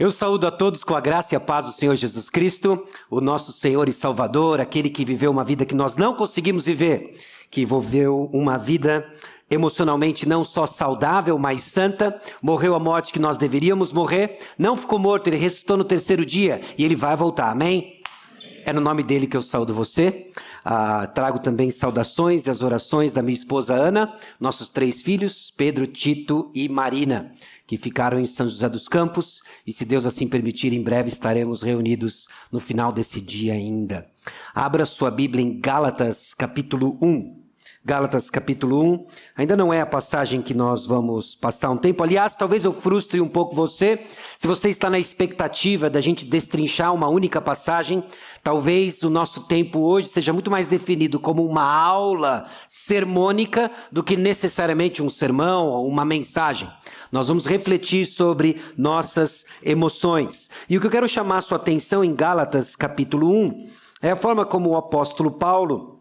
Eu saúdo a todos com a graça e a paz do Senhor Jesus Cristo, o nosso Senhor e Salvador, aquele que viveu uma vida que nós não conseguimos viver, que viveu uma vida emocionalmente não só saudável, mas santa, morreu a morte que nós deveríamos morrer, não ficou morto, ele ressuscitou no terceiro dia e ele vai voltar, amém? É no nome dele que eu saúdo você. Ah, trago também saudações e as orações da minha esposa Ana, nossos três filhos, Pedro, Tito e Marina que ficaram em São José dos Campos, e se Deus assim permitir, em breve estaremos reunidos no final desse dia ainda. Abra sua Bíblia em Gálatas, capítulo 1. Gálatas capítulo 1. Ainda não é a passagem que nós vamos passar um tempo. Aliás, talvez eu frustre um pouco você. Se você está na expectativa da gente destrinchar uma única passagem, talvez o nosso tempo hoje seja muito mais definido como uma aula sermônica do que necessariamente um sermão ou uma mensagem. Nós vamos refletir sobre nossas emoções. E o que eu quero chamar sua atenção em Gálatas capítulo 1 é a forma como o apóstolo Paulo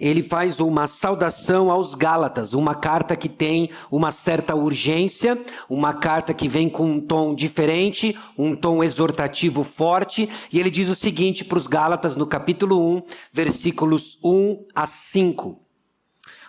ele faz uma saudação aos Gálatas, uma carta que tem uma certa urgência, uma carta que vem com um tom diferente, um tom exortativo forte, e ele diz o seguinte para os Gálatas no capítulo 1, versículos 1 a 5.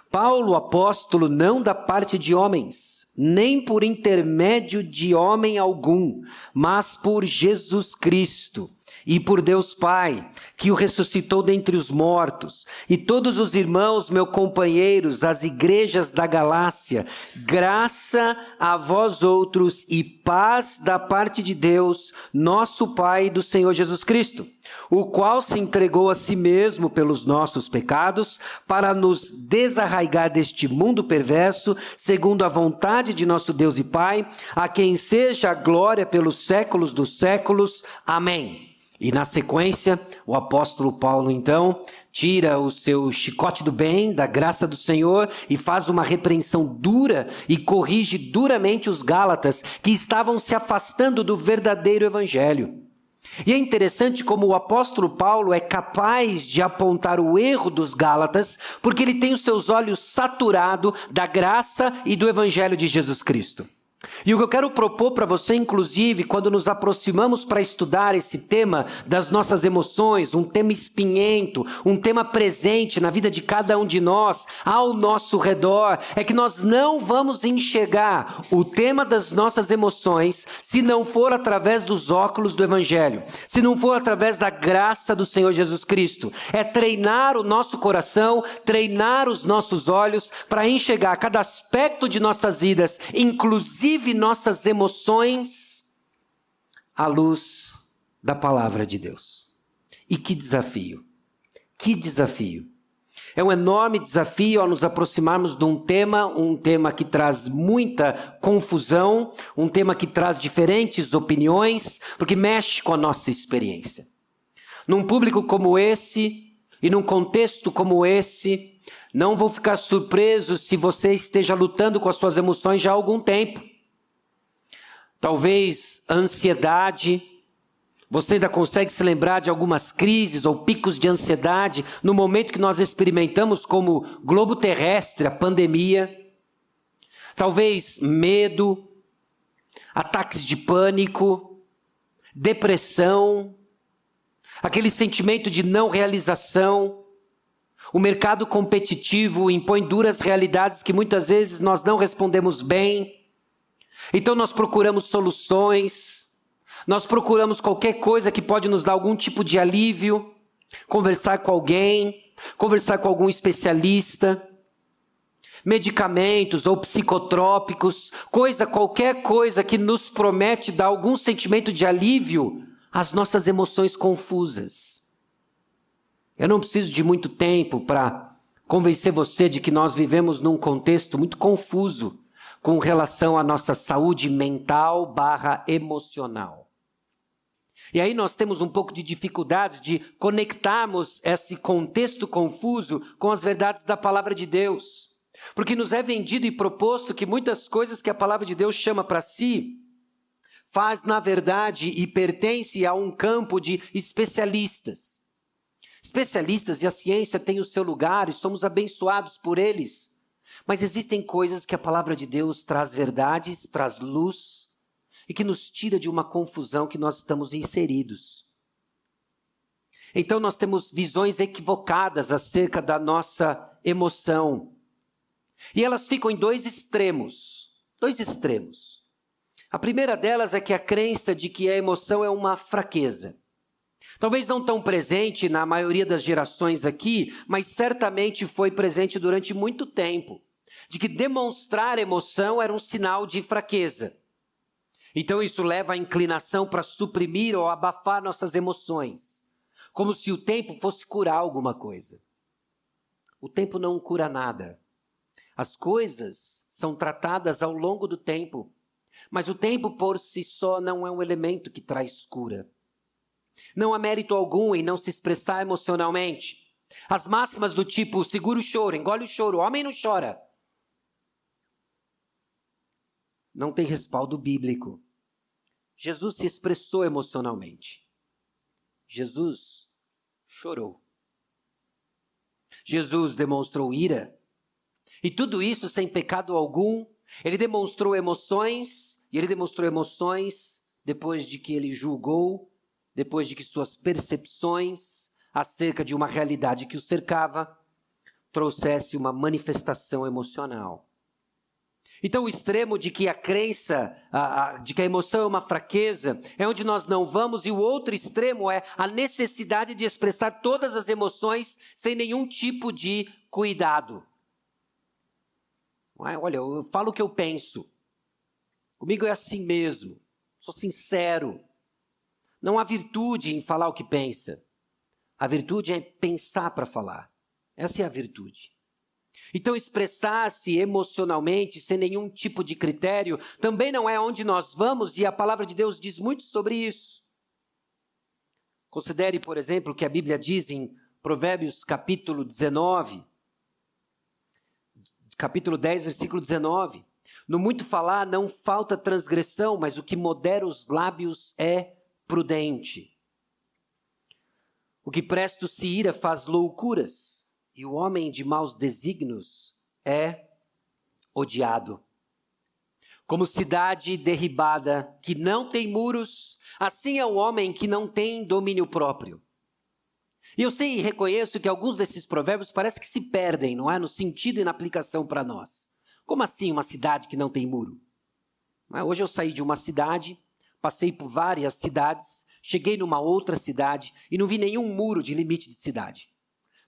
Paulo, apóstolo, não da parte de homens, nem por intermédio de homem algum, mas por Jesus Cristo e por Deus Pai, que o ressuscitou dentre os mortos, e todos os irmãos, meus companheiros, as igrejas da Galácia, graça a vós outros e paz da parte de Deus, nosso Pai e do Senhor Jesus Cristo, o qual se entregou a si mesmo pelos nossos pecados, para nos desarraigar deste mundo perverso, segundo a vontade de nosso Deus e Pai, a quem seja a glória pelos séculos dos séculos. Amém. E na sequência, o apóstolo Paulo então tira o seu chicote do bem, da graça do Senhor, e faz uma repreensão dura e corrige duramente os Gálatas que estavam se afastando do verdadeiro evangelho. E é interessante como o apóstolo Paulo é capaz de apontar o erro dos Gálatas, porque ele tem os seus olhos saturados da graça e do evangelho de Jesus Cristo. E o que eu quero propor para você, inclusive, quando nos aproximamos para estudar esse tema das nossas emoções, um tema espinhento, um tema presente na vida de cada um de nós, ao nosso redor, é que nós não vamos enxergar o tema das nossas emoções se não for através dos óculos do Evangelho, se não for através da graça do Senhor Jesus Cristo. É treinar o nosso coração, treinar os nossos olhos para enxergar cada aspecto de nossas vidas, inclusive vive nossas emoções à luz da palavra de Deus. E que desafio! Que desafio! É um enorme desafio ao nos aproximarmos de um tema, um tema que traz muita confusão, um tema que traz diferentes opiniões, porque mexe com a nossa experiência. Num público como esse e num contexto como esse, não vou ficar surpreso se você esteja lutando com as suas emoções já há algum tempo. Talvez ansiedade. Você ainda consegue se lembrar de algumas crises ou picos de ansiedade no momento que nós experimentamos como globo terrestre a pandemia? Talvez medo, ataques de pânico, depressão, aquele sentimento de não realização. O mercado competitivo impõe duras realidades que muitas vezes nós não respondemos bem. Então nós procuramos soluções, nós procuramos qualquer coisa que pode nos dar algum tipo de alívio, conversar com alguém, conversar com algum especialista, medicamentos ou psicotrópicos, coisa, qualquer coisa que nos promete dar algum sentimento de alívio às nossas emoções confusas. Eu não preciso de muito tempo para convencer você de que nós vivemos num contexto muito confuso com relação à nossa saúde mental barra emocional. E aí nós temos um pouco de dificuldade de conectarmos esse contexto confuso com as verdades da palavra de Deus. Porque nos é vendido e proposto que muitas coisas que a palavra de Deus chama para si faz, na verdade, e pertence a um campo de especialistas. Especialistas e a ciência têm o seu lugar e somos abençoados por eles. Mas existem coisas que a palavra de Deus traz verdades, traz luz, e que nos tira de uma confusão que nós estamos inseridos. Então nós temos visões equivocadas acerca da nossa emoção. E elas ficam em dois extremos. Dois extremos. A primeira delas é que a crença de que a emoção é uma fraqueza. Talvez não tão presente na maioria das gerações aqui, mas certamente foi presente durante muito tempo. De que demonstrar emoção era um sinal de fraqueza. Então isso leva à inclinação para suprimir ou abafar nossas emoções, como se o tempo fosse curar alguma coisa. O tempo não cura nada. As coisas são tratadas ao longo do tempo, mas o tempo por si só não é um elemento que traz cura. Não há mérito algum em não se expressar emocionalmente. As máximas do tipo segura o choro, engole o choro, o homem não chora, não tem respaldo bíblico. Jesus se expressou emocionalmente. Jesus chorou. Jesus demonstrou ira. E tudo isso sem pecado algum. Ele demonstrou emoções, e ele demonstrou emoções depois de que ele julgou, depois de que suas percepções acerca de uma realidade que o cercava trouxesse uma manifestação emocional. Então, o extremo de que a crença, a, a, de que a emoção é uma fraqueza, é onde nós não vamos, e o outro extremo é a necessidade de expressar todas as emoções sem nenhum tipo de cuidado. É? Olha, eu falo o que eu penso. Comigo é assim mesmo. Sou sincero. Não há virtude em falar o que pensa. A virtude é pensar para falar. Essa é a virtude. Então, expressar-se emocionalmente sem nenhum tipo de critério também não é onde nós vamos, e a palavra de Deus diz muito sobre isso. Considere, por exemplo, que a Bíblia diz em Provérbios capítulo 19, capítulo 10, versículo 19. No muito falar não falta transgressão, mas o que modera os lábios é prudente. O que presto se ira faz loucuras e o homem de maus desígnios é odiado. Como cidade derribada que não tem muros, assim é o homem que não tem domínio próprio. E eu sei e reconheço que alguns desses provérbios parece que se perdem, não é? No sentido e na aplicação para nós. Como assim uma cidade que não tem muro? É? Hoje eu saí de uma cidade, passei por várias cidades, cheguei numa outra cidade e não vi nenhum muro de limite de cidade.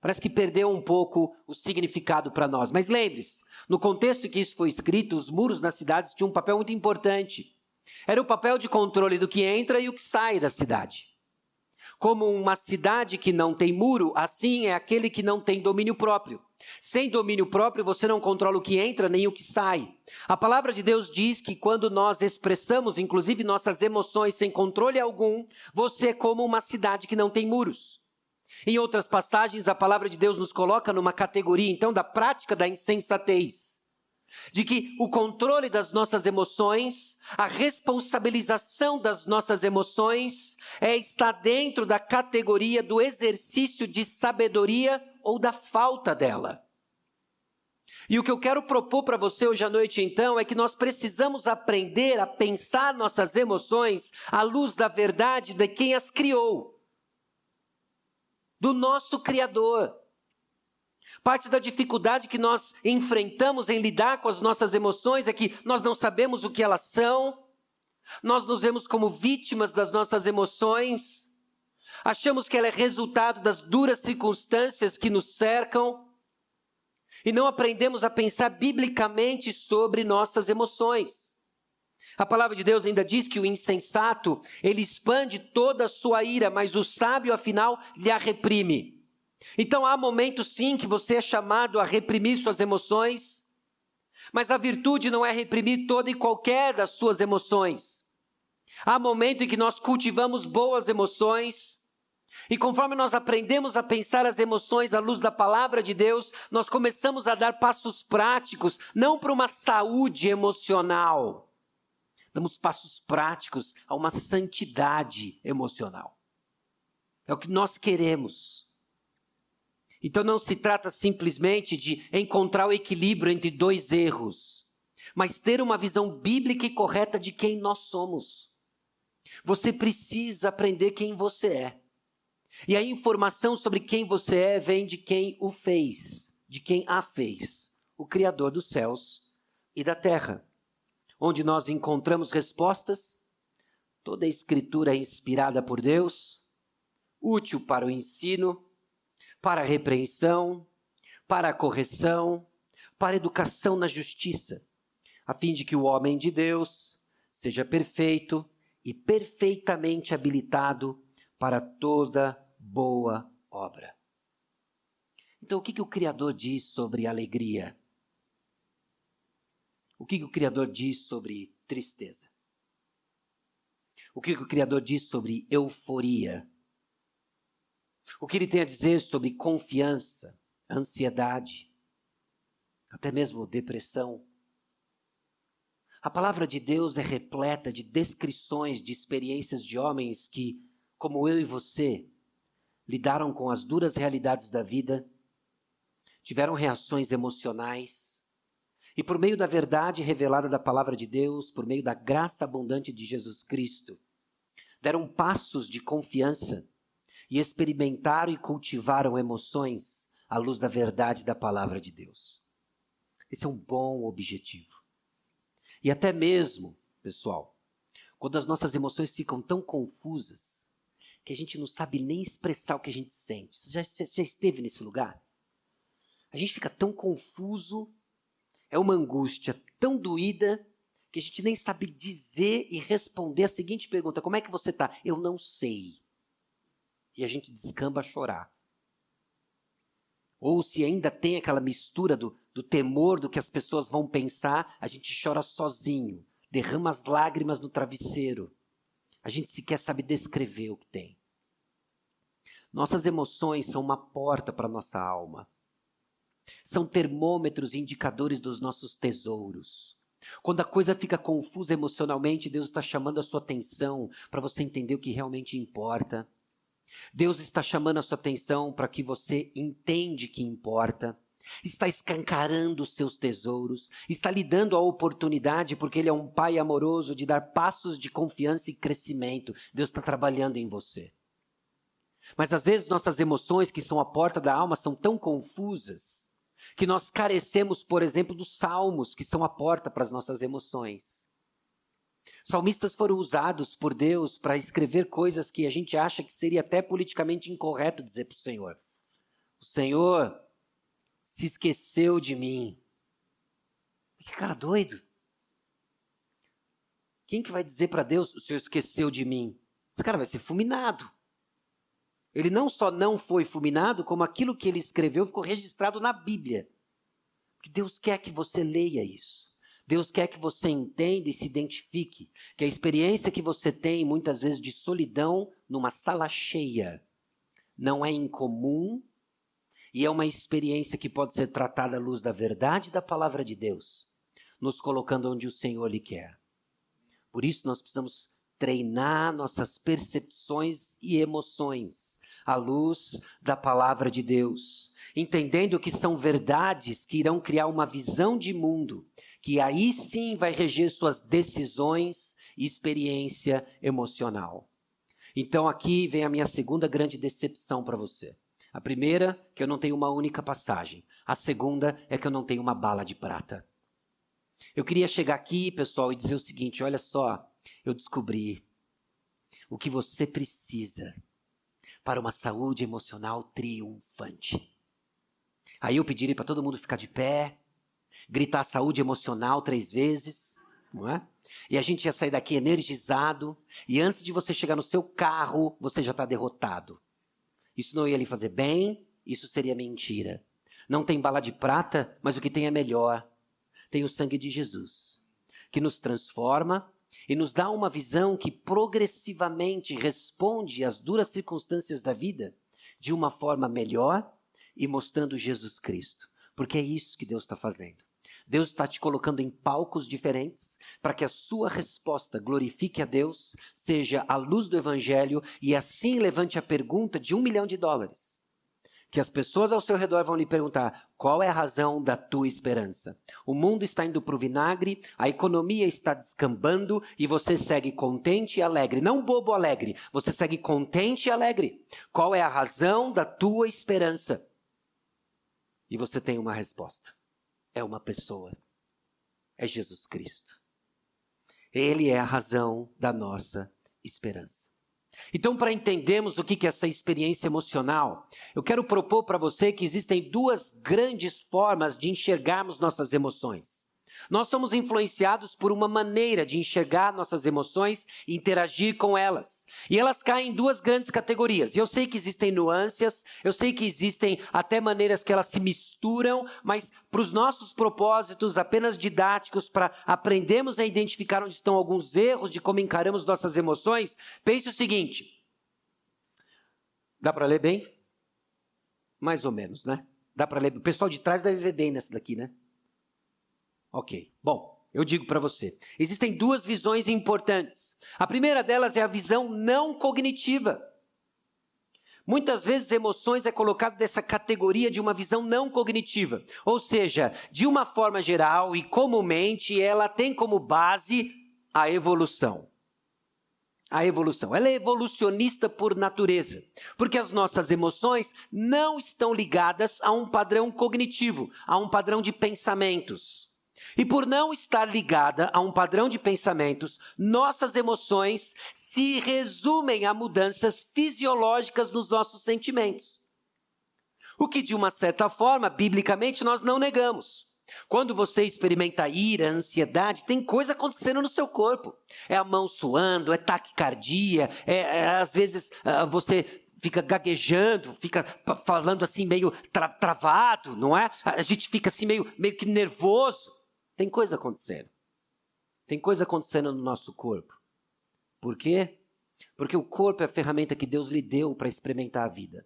Parece que perdeu um pouco o significado para nós. Mas lembre-se, no contexto que isso foi escrito, os muros nas cidades tinham um papel muito importante. Era o papel de controle do que entra e o que sai da cidade. Como uma cidade que não tem muro, assim é aquele que não tem domínio próprio. Sem domínio próprio, você não controla o que entra nem o que sai. A palavra de Deus diz que quando nós expressamos, inclusive nossas emoções, sem controle algum, você é como uma cidade que não tem muros. Em outras passagens, a palavra de Deus nos coloca numa categoria, então, da prática da insensatez. De que o controle das nossas emoções, a responsabilização das nossas emoções, é estar dentro da categoria do exercício de sabedoria ou da falta dela. E o que eu quero propor para você hoje à noite, então, é que nós precisamos aprender a pensar nossas emoções à luz da verdade de quem as criou do nosso Criador. Parte da dificuldade que nós enfrentamos em lidar com as nossas emoções é que nós não sabemos o que elas são, nós nos vemos como vítimas das nossas emoções, achamos que ela é resultado das duras circunstâncias que nos cercam e não aprendemos a pensar biblicamente sobre nossas emoções. A palavra de Deus ainda diz que o insensato, ele expande toda a sua ira, mas o sábio, afinal, lhe a reprime. Então há momentos sim que você é chamado a reprimir suas emoções, mas a virtude não é reprimir toda e qualquer das suas emoções. Há momento em que nós cultivamos boas emoções, e conforme nós aprendemos a pensar as emoções à luz da palavra de Deus, nós começamos a dar passos práticos, não para uma saúde emocional, damos passos práticos a uma santidade emocional. É o que nós queremos. Então não se trata simplesmente de encontrar o equilíbrio entre dois erros. mas ter uma visão bíblica e correta de quem nós somos. Você precisa aprender quem você é. E a informação sobre quem você é vem de quem o fez, de quem a fez, o Criador dos céus e da terra, onde nós encontramos respostas. Toda a Escritura é inspirada por Deus, útil para o ensino, para a repreensão, para a correção, para a educação na justiça, a fim de que o homem de Deus seja perfeito e perfeitamente habilitado para toda boa obra. Então, o que, que o Criador diz sobre alegria? O que, que o Criador diz sobre tristeza? O que, que o Criador diz sobre euforia? O que ele tem a dizer sobre confiança, ansiedade, até mesmo depressão? A palavra de Deus é repleta de descrições de experiências de homens que, como eu e você, lidaram com as duras realidades da vida, tiveram reações emocionais, e por meio da verdade revelada da palavra de Deus, por meio da graça abundante de Jesus Cristo, deram passos de confiança e experimentaram e cultivaram emoções à luz da verdade da palavra de Deus. Esse é um bom objetivo. E até mesmo, pessoal, quando as nossas emoções ficam tão confusas que a gente não sabe nem expressar o que a gente sente. Você já, já esteve nesse lugar? A gente fica tão confuso, é uma angústia tão doída que a gente nem sabe dizer e responder a seguinte pergunta: Como é que você está? Eu não sei. E a gente descamba a chorar. Ou se ainda tem aquela mistura do, do temor do que as pessoas vão pensar, a gente chora sozinho, derrama as lágrimas no travesseiro. A gente sequer sabe descrever o que tem. Nossas emoções são uma porta para a nossa alma. São termômetros e indicadores dos nossos tesouros. Quando a coisa fica confusa emocionalmente, Deus está chamando a sua atenção para você entender o que realmente importa. Deus está chamando a sua atenção para que você entende que importa. Está escancarando os seus tesouros, está lhe dando a oportunidade, porque Ele é um Pai amoroso, de dar passos de confiança e crescimento. Deus está trabalhando em você. Mas às vezes nossas emoções, que são a porta da alma, são tão confusas que nós carecemos, por exemplo, dos salmos, que são a porta para as nossas emoções. Salmistas foram usados por Deus para escrever coisas que a gente acha que seria até politicamente incorreto dizer para o Senhor. O Senhor se esqueceu de mim. Que cara doido. Quem que vai dizer para Deus, o Senhor esqueceu de mim? Esse cara vai ser fulminado. Ele não só não foi fulminado, como aquilo que ele escreveu ficou registrado na Bíblia. Porque Deus quer que você leia isso. Deus quer que você entenda e se identifique que a experiência que você tem, muitas vezes, de solidão numa sala cheia, não é incomum e é uma experiência que pode ser tratada à luz da verdade da palavra de Deus, nos colocando onde o Senhor lhe quer. Por isso, nós precisamos treinar nossas percepções e emoções à luz da palavra de Deus, entendendo que são verdades que irão criar uma visão de mundo que aí sim vai reger suas decisões e experiência emocional. Então aqui vem a minha segunda grande decepção para você. A primeira, que eu não tenho uma única passagem. A segunda é que eu não tenho uma bala de prata. Eu queria chegar aqui, pessoal, e dizer o seguinte: olha só, eu descobri o que você precisa para uma saúde emocional triunfante. Aí eu pediria para todo mundo ficar de pé, gritar saúde emocional três vezes, não é? E a gente ia sair daqui energizado, e antes de você chegar no seu carro, você já está derrotado. Isso não ia lhe fazer bem, isso seria mentira. Não tem bala de prata, mas o que tem é melhor. Tem o sangue de Jesus, que nos transforma e nos dá uma visão que progressivamente responde às duras circunstâncias da vida de uma forma melhor e mostrando Jesus Cristo. Porque é isso que Deus está fazendo. Deus está te colocando em palcos diferentes para que a sua resposta glorifique a Deus, seja a luz do Evangelho e assim levante a pergunta de um milhão de dólares. Que as pessoas ao seu redor vão lhe perguntar: qual é a razão da tua esperança? O mundo está indo para o vinagre, a economia está descambando e você segue contente e alegre. Não bobo alegre, você segue contente e alegre. Qual é a razão da tua esperança? E você tem uma resposta: é uma pessoa, é Jesus Cristo. Ele é a razão da nossa esperança. Então, para entendermos o que é essa experiência emocional, eu quero propor para você que existem duas grandes formas de enxergarmos nossas emoções. Nós somos influenciados por uma maneira de enxergar nossas emoções e interagir com elas. E elas caem em duas grandes categorias. Eu sei que existem nuances, eu sei que existem até maneiras que elas se misturam, mas para os nossos propósitos apenas didáticos, para aprendermos a identificar onde estão alguns erros de como encaramos nossas emoções, pense o seguinte. Dá para ler bem? Mais ou menos, né? Dá para ler. O pessoal de trás deve ver bem nessa daqui, né? Ok. Bom, eu digo para você: existem duas visões importantes. A primeira delas é a visão não cognitiva. Muitas vezes emoções é colocado nessa categoria de uma visão não cognitiva, ou seja, de uma forma geral e comumente ela tem como base a evolução. A evolução. Ela é evolucionista por natureza, porque as nossas emoções não estão ligadas a um padrão cognitivo, a um padrão de pensamentos. E por não estar ligada a um padrão de pensamentos, nossas emoções se resumem a mudanças fisiológicas nos nossos sentimentos. O que, de uma certa forma, biblicamente, nós não negamos. Quando você experimenta ira, ansiedade, tem coisa acontecendo no seu corpo. É a mão suando, é taquicardia, é, é às vezes uh, você fica gaguejando, fica falando assim meio tra travado, não é? A gente fica assim meio, meio que nervoso. Tem coisa acontecendo. Tem coisa acontecendo no nosso corpo. Por quê? Porque o corpo é a ferramenta que Deus lhe deu para experimentar a vida.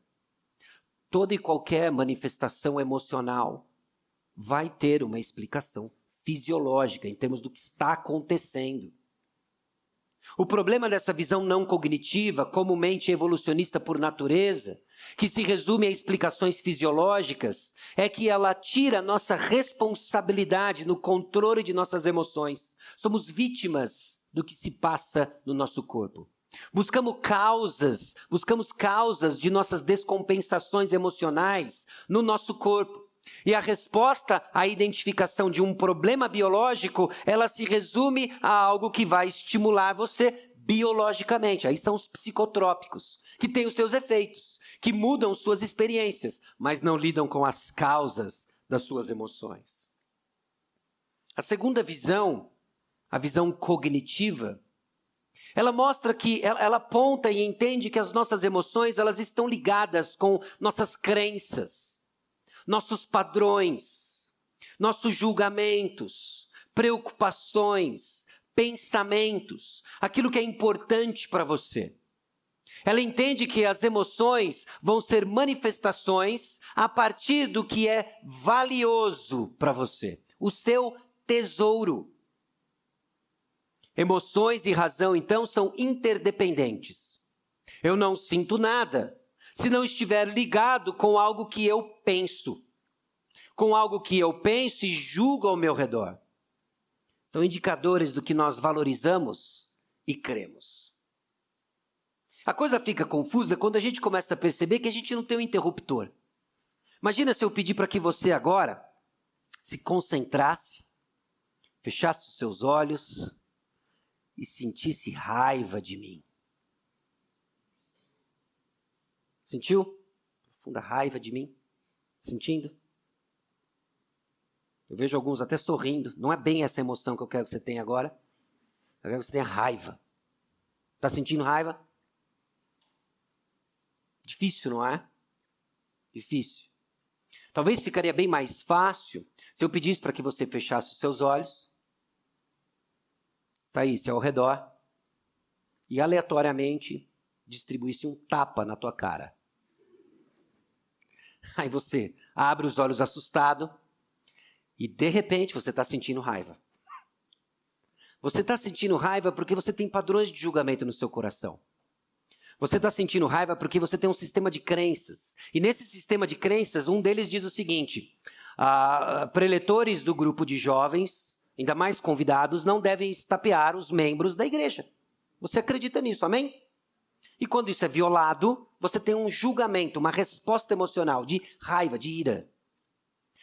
Toda e qualquer manifestação emocional vai ter uma explicação fisiológica em termos do que está acontecendo. O problema dessa visão não cognitiva, comumente evolucionista por natureza, que se resume a explicações fisiológicas, é que ela tira nossa responsabilidade no controle de nossas emoções. Somos vítimas do que se passa no nosso corpo. Buscamos causas, buscamos causas de nossas descompensações emocionais no nosso corpo. E a resposta à identificação de um problema biológico, ela se resume a algo que vai estimular você biologicamente. Aí são os psicotrópicos, que têm os seus efeitos, que mudam suas experiências, mas não lidam com as causas das suas emoções. A segunda visão, a visão cognitiva, ela mostra que ela, aponta e entende que as nossas emoções, elas estão ligadas com nossas crenças nossos padrões, nossos julgamentos, preocupações, pensamentos, aquilo que é importante para você. Ela entende que as emoções vão ser manifestações a partir do que é valioso para você, o seu tesouro. Emoções e razão, então, são interdependentes. Eu não sinto nada, se não estiver ligado com algo que eu penso, com algo que eu penso e julgo ao meu redor. São indicadores do que nós valorizamos e cremos. A coisa fica confusa quando a gente começa a perceber que a gente não tem um interruptor. Imagina se eu pedir para que você agora se concentrasse, fechasse os seus olhos e sentisse raiva de mim. Sentiu? Profunda raiva de mim? Sentindo? Eu vejo alguns até sorrindo. Não é bem essa emoção que eu quero que você tenha agora. Eu quero que você tenha raiva. Está sentindo raiva? Difícil, não é? Difícil. Talvez ficaria bem mais fácil se eu pedisse para que você fechasse os seus olhos, saísse ao redor e aleatoriamente distribuísse um tapa na tua cara. Aí você abre os olhos assustado e de repente você está sentindo raiva. Você está sentindo raiva porque você tem padrões de julgamento no seu coração. Você está sentindo raiva porque você tem um sistema de crenças. E nesse sistema de crenças, um deles diz o seguinte: ah, preletores do grupo de jovens, ainda mais convidados, não devem estapear os membros da igreja. Você acredita nisso, amém? E quando isso é violado, você tem um julgamento, uma resposta emocional de raiva, de ira.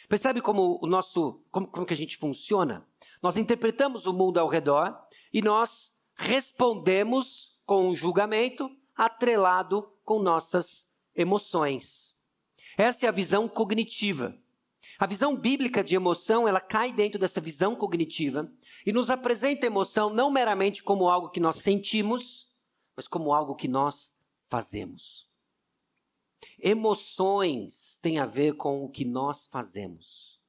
Percebe como o nosso, como, como que a gente funciona? Nós interpretamos o mundo ao redor e nós respondemos com um julgamento atrelado com nossas emoções. Essa é a visão cognitiva. A visão bíblica de emoção, ela cai dentro dessa visão cognitiva e nos apresenta emoção não meramente como algo que nós sentimos, mas como algo que nós fazemos. Emoções têm a ver com o que nós fazemos.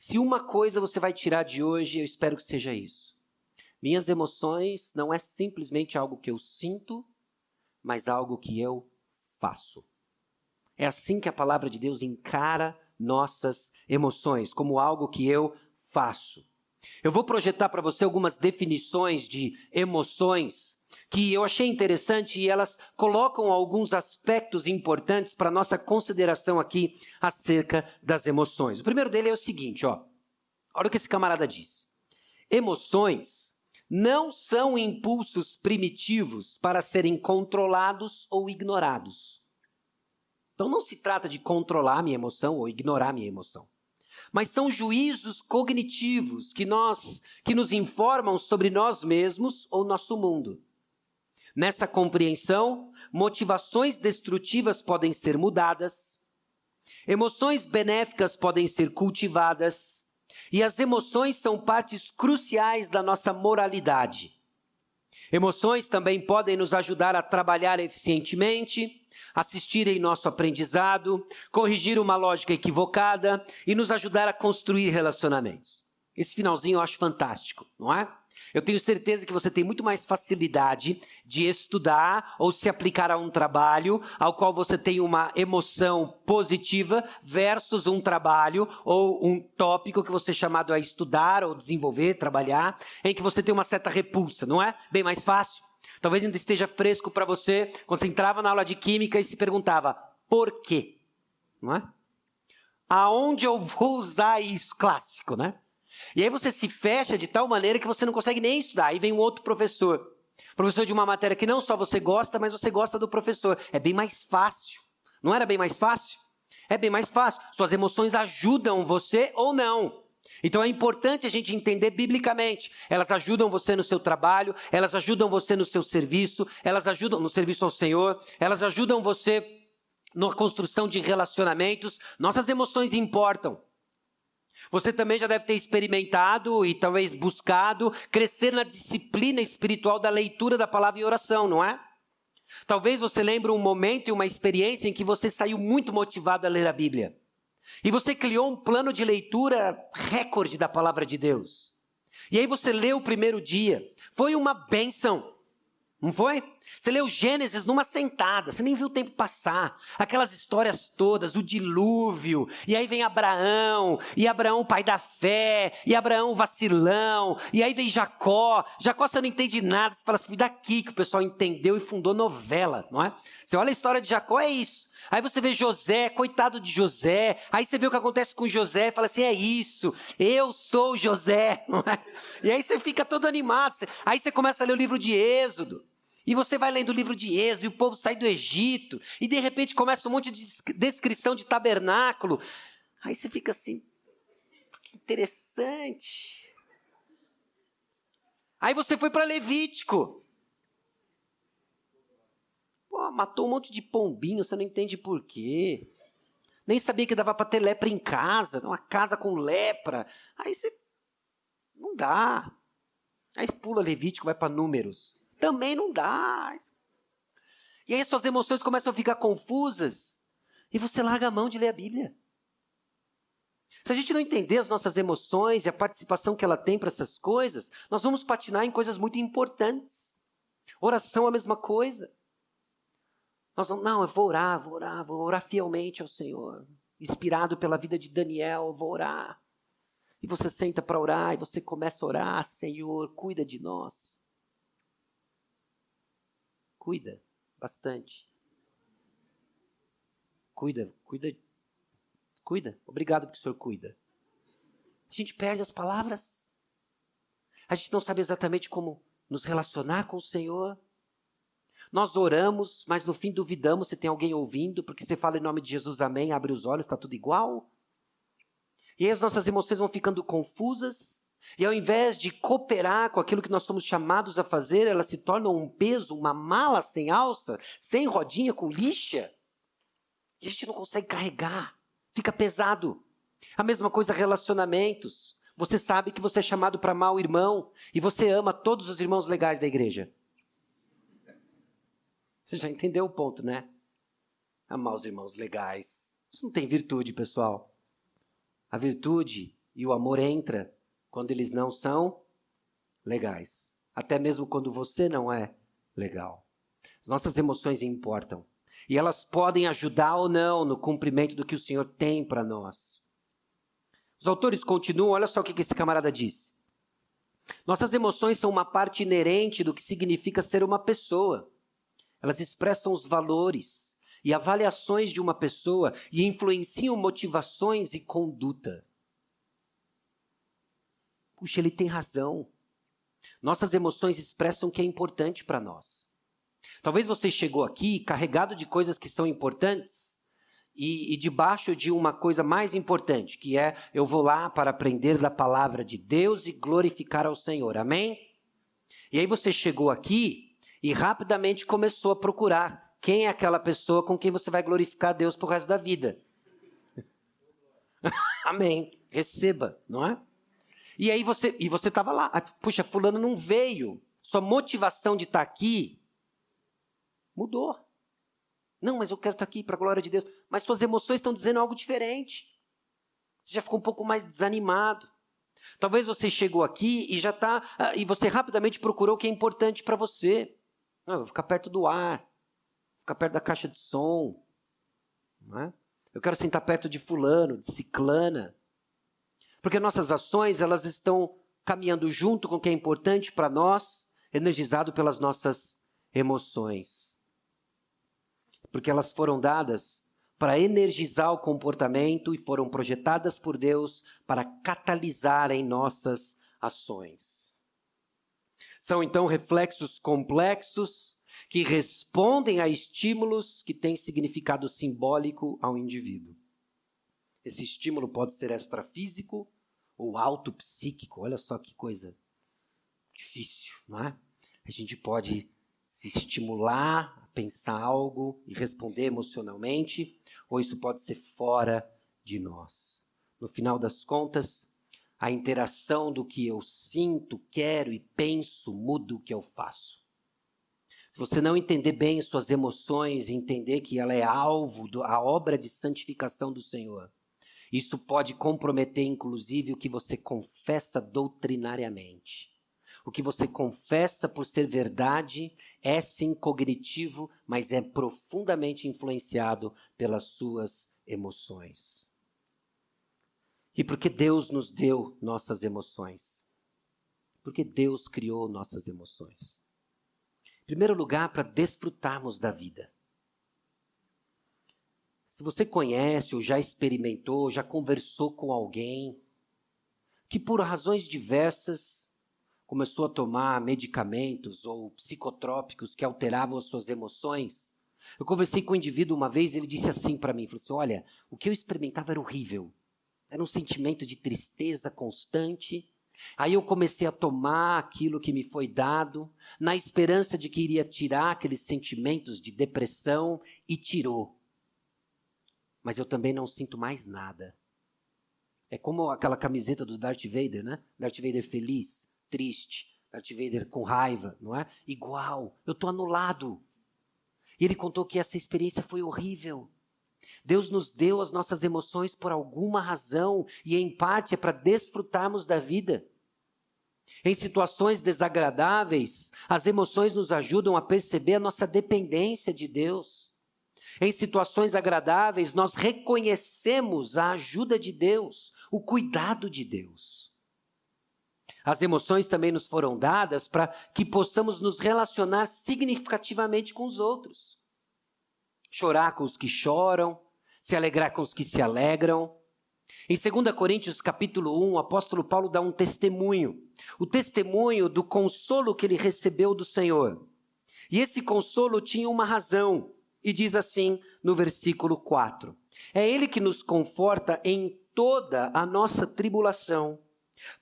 Se uma coisa você vai tirar de hoje, eu espero que seja isso. Minhas emoções não é simplesmente algo que eu sinto, mas algo que eu faço. É assim que a palavra de Deus encara nossas emoções, como algo que eu faço. Eu vou projetar para você algumas definições de emoções que eu achei interessante e elas colocam alguns aspectos importantes para nossa consideração aqui acerca das emoções. O primeiro dele é o seguinte, ó. Olha o que esse camarada diz. Emoções não são impulsos primitivos para serem controlados ou ignorados. Então não se trata de controlar minha emoção ou ignorar minha emoção. Mas são juízos cognitivos que nós que nos informam sobre nós mesmos ou nosso mundo. Nessa compreensão, motivações destrutivas podem ser mudadas, emoções benéficas podem ser cultivadas, e as emoções são partes cruciais da nossa moralidade. Emoções também podem nos ajudar a trabalhar eficientemente, assistir em nosso aprendizado, corrigir uma lógica equivocada e nos ajudar a construir relacionamentos. Esse finalzinho eu acho fantástico, não é? Eu tenho certeza que você tem muito mais facilidade de estudar ou se aplicar a um trabalho ao qual você tem uma emoção positiva versus um trabalho ou um tópico que você é chamado a estudar ou desenvolver, trabalhar, em que você tem uma certa repulsa, não é? Bem mais fácil. Talvez ainda esteja fresco para você quando você entrava na aula de química e se perguntava por quê, não é? Aonde eu vou usar isso? Clássico, né? E aí você se fecha de tal maneira que você não consegue nem estudar. Aí vem um outro professor. Professor de uma matéria que não só você gosta, mas você gosta do professor. É bem mais fácil. Não era bem mais fácil? É bem mais fácil. Suas emoções ajudam você ou não. Então é importante a gente entender biblicamente. Elas ajudam você no seu trabalho, elas ajudam você no seu serviço, elas ajudam no serviço ao Senhor, elas ajudam você na construção de relacionamentos. Nossas emoções importam. Você também já deve ter experimentado e talvez buscado crescer na disciplina espiritual da leitura da palavra e oração, não é? Talvez você lembre um momento e uma experiência em que você saiu muito motivado a ler a Bíblia. E você criou um plano de leitura recorde da palavra de Deus. E aí você leu o primeiro dia. Foi uma benção. Não foi? Você leu Gênesis numa sentada, você nem viu o tempo passar. Aquelas histórias todas, o dilúvio, e aí vem Abraão, e Abraão pai da fé, e Abraão vacilão, e aí vem Jacó. Jacó você não entende nada, você fala assim, daqui que o pessoal entendeu e fundou novela, não é? Você olha a história de Jacó, é isso. Aí você vê José, coitado de José. Aí você vê o que acontece com José e fala assim: é isso, eu sou José. É? E aí você fica todo animado. Aí você começa a ler o livro de Êxodo. E você vai lendo o livro de Êxodo, e o povo sai do Egito, e de repente começa um monte de descrição de tabernáculo. Aí você fica assim, que interessante. Aí você foi para Levítico. Pô, matou um monte de pombinho, você não entende por quê. Nem sabia que dava para ter lepra em casa, uma casa com lepra. Aí você. Não dá. Aí pula Levítico, vai para Números. Também não dá. E aí suas emoções começam a ficar confusas. E você larga a mão de ler a Bíblia. Se a gente não entender as nossas emoções e a participação que ela tem para essas coisas, nós vamos patinar em coisas muito importantes. Oração é a mesma coisa. Nós vamos, não, eu vou orar, vou orar, vou orar fielmente ao Senhor. Inspirado pela vida de Daniel, eu vou orar. E você senta para orar e você começa a orar, Senhor, cuida de nós. Cuida bastante. Cuida, cuida, cuida. Obrigado porque o Senhor cuida. A gente perde as palavras. A gente não sabe exatamente como nos relacionar com o Senhor. Nós oramos, mas no fim duvidamos se tem alguém ouvindo, porque você fala em nome de Jesus, amém, abre os olhos, está tudo igual. E aí as nossas emoções vão ficando confusas, e ao invés de cooperar com aquilo que nós somos chamados a fazer, elas se tornam um peso, uma mala sem alça, sem rodinha, com lixa. E a gente não consegue carregar, fica pesado. A mesma coisa relacionamentos. Você sabe que você é chamado para amar o irmão e você ama todos os irmãos legais da igreja. Você já entendeu o ponto, né? Amar os irmãos legais. Isso não tem virtude, pessoal. A virtude e o amor entra quando eles não são legais. Até mesmo quando você não é legal. As nossas emoções importam. E elas podem ajudar ou não no cumprimento do que o Senhor tem para nós. Os autores continuam, olha só o que esse camarada disse. Nossas emoções são uma parte inerente do que significa ser uma pessoa. Elas expressam os valores e avaliações de uma pessoa e influenciam motivações e conduta. Puxa, ele tem razão. Nossas emoções expressam o que é importante para nós. Talvez você chegou aqui carregado de coisas que são importantes e, e debaixo de uma coisa mais importante, que é eu vou lá para aprender da palavra de Deus e glorificar ao Senhor. Amém? E aí você chegou aqui e rapidamente começou a procurar quem é aquela pessoa com quem você vai glorificar a Deus pro resto da vida. Amém. Receba, não é? E aí você, e você estava lá, ah, puxa, fulano não veio. Sua motivação de estar tá aqui mudou. Não, mas eu quero estar aqui para a glória de Deus. Mas suas emoções estão dizendo algo diferente. Você já ficou um pouco mais desanimado. Talvez você chegou aqui e já está ah, e você rapidamente procurou o que é importante para você. Não, eu vou ficar perto do ar, ficar perto da caixa de som. Não é? Eu quero sentar perto de fulano, de ciclana. Porque nossas ações, elas estão caminhando junto com o que é importante para nós, energizado pelas nossas emoções porque elas foram dadas para energizar o comportamento e foram projetadas por Deus para catalisar em nossas ações. São então reflexos complexos que respondem a estímulos que têm significado simbólico ao indivíduo. Esse estímulo pode ser extrafísico ou autopsíquico. Olha só que coisa difícil, não é? A gente pode se estimular pensar algo e responder emocionalmente, ou isso pode ser fora de nós. No final das contas, a interação do que eu sinto, quero e penso muda o que eu faço. Se você não entender bem suas emoções e entender que ela é alvo da obra de santificação do Senhor, isso pode comprometer, inclusive, o que você confessa doutrinariamente. O que você confessa por ser verdade é sim cognitivo, mas é profundamente influenciado pelas suas emoções. E porque Deus nos deu nossas emoções? Porque Deus criou nossas emoções. Em primeiro lugar, para desfrutarmos da vida. Se você conhece ou já experimentou, já conversou com alguém que por razões diversas começou a tomar medicamentos ou psicotrópicos que alteravam as suas emoções. Eu conversei com um indivíduo uma vez, ele disse assim para mim, falou assim, olha, o que eu experimentava era horrível. Era um sentimento de tristeza constante. Aí eu comecei a tomar aquilo que me foi dado, na esperança de que iria tirar aqueles sentimentos de depressão, e tirou. Mas eu também não sinto mais nada. É como aquela camiseta do Darth Vader, né? Darth Vader feliz triste, Darth Vader com raiva, não é? Igual, eu estou anulado. E ele contou que essa experiência foi horrível. Deus nos deu as nossas emoções por alguma razão e em parte é para desfrutarmos da vida. Em situações desagradáveis, as emoções nos ajudam a perceber a nossa dependência de Deus. Em situações agradáveis, nós reconhecemos a ajuda de Deus, o cuidado de Deus. As emoções também nos foram dadas para que possamos nos relacionar significativamente com os outros. Chorar com os que choram, se alegrar com os que se alegram. Em 2 Coríntios capítulo 1, o apóstolo Paulo dá um testemunho. O testemunho do consolo que ele recebeu do Senhor. E esse consolo tinha uma razão. E diz assim no versículo 4: É Ele que nos conforta em toda a nossa tribulação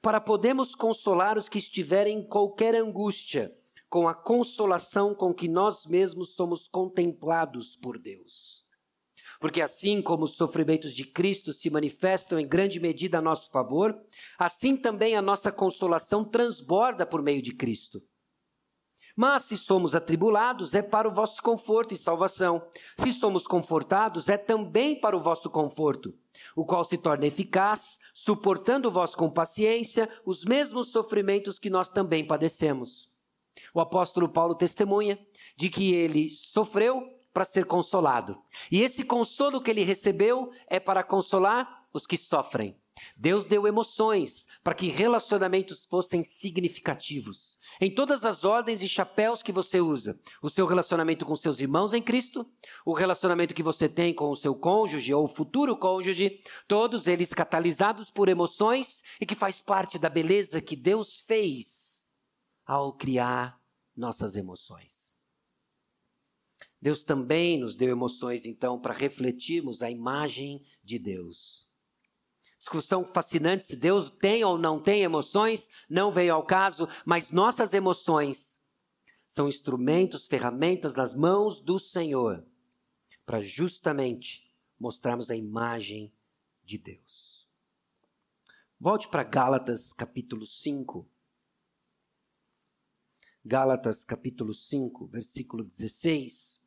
para podermos consolar os que estiverem em qualquer angústia, com a consolação com que nós mesmos somos contemplados por Deus. Porque assim como os sofrimentos de Cristo se manifestam em grande medida a nosso favor, assim também a nossa consolação transborda por meio de Cristo. Mas se somos atribulados, é para o vosso conforto e salvação. Se somos confortados, é também para o vosso conforto o qual se torna eficaz, suportando vós com paciência os mesmos sofrimentos que nós também padecemos. O apóstolo Paulo testemunha de que ele sofreu para ser consolado. E esse consolo que ele recebeu é para consolar os que sofrem. Deus deu emoções para que relacionamentos fossem significativos. Em todas as ordens e chapéus que você usa, o seu relacionamento com seus irmãos em Cristo, o relacionamento que você tem com o seu cônjuge ou futuro cônjuge, todos eles catalisados por emoções e que faz parte da beleza que Deus fez ao criar nossas emoções. Deus também nos deu emoções, então, para refletirmos a imagem de Deus discussão fascinante se Deus tem ou não tem emoções, não veio ao caso, mas nossas emoções são instrumentos, ferramentas nas mãos do Senhor para justamente mostrarmos a imagem de Deus. Volte para Gálatas capítulo 5. Gálatas capítulo 5, versículo 16.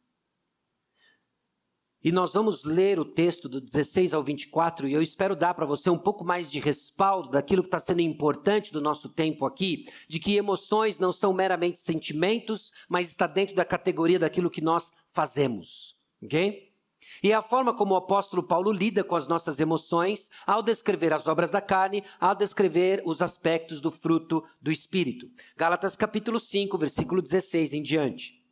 E nós vamos ler o texto do 16 ao 24 e eu espero dar para você um pouco mais de respaldo daquilo que está sendo importante do nosso tempo aqui, de que emoções não são meramente sentimentos, mas está dentro da categoria daquilo que nós fazemos. Ok? E a forma como o apóstolo Paulo lida com as nossas emoções ao descrever as obras da carne, ao descrever os aspectos do fruto do Espírito. Gálatas capítulo 5, versículo 16 em diante.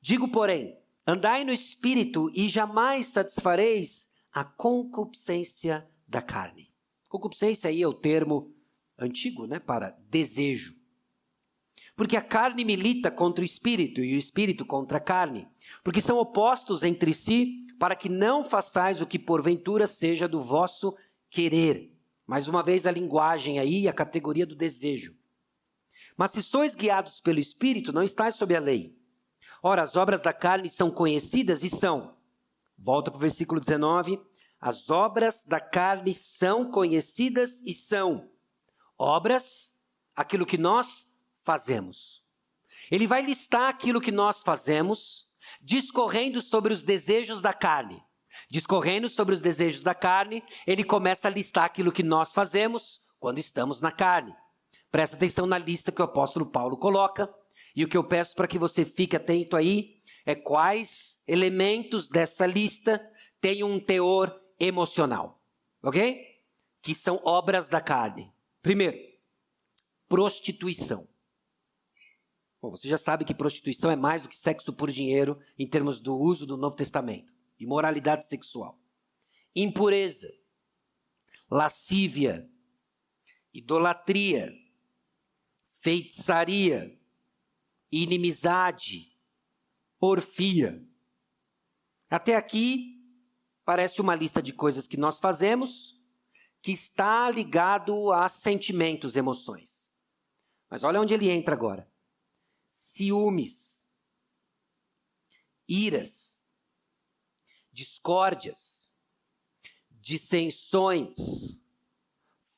Digo, porém, Andai no espírito e jamais satisfareis a concupiscência da carne. Concupiscência aí é o termo antigo, né, para desejo. Porque a carne milita contra o espírito e o espírito contra a carne, porque são opostos entre si, para que não façais o que porventura seja do vosso querer. Mais uma vez a linguagem aí, a categoria do desejo. Mas se sois guiados pelo espírito, não estáis sob a lei. Ora, as obras da carne são conhecidas e são. Volta para o versículo 19. As obras da carne são conhecidas e são. Obras, aquilo que nós fazemos. Ele vai listar aquilo que nós fazemos, discorrendo sobre os desejos da carne. Discorrendo sobre os desejos da carne, ele começa a listar aquilo que nós fazemos quando estamos na carne. Presta atenção na lista que o apóstolo Paulo coloca. E o que eu peço para que você fique atento aí é quais elementos dessa lista têm um teor emocional, ok? Que são obras da carne. Primeiro, prostituição. Bom, você já sabe que prostituição é mais do que sexo por dinheiro em termos do uso do Novo Testamento. Imoralidade sexual. Impureza. Lascívia. Idolatria. Feitiçaria inimizade, porfia. Até aqui parece uma lista de coisas que nós fazemos que está ligado a sentimentos, emoções. Mas olha onde ele entra agora: ciúmes, iras, discórdias, dissensões,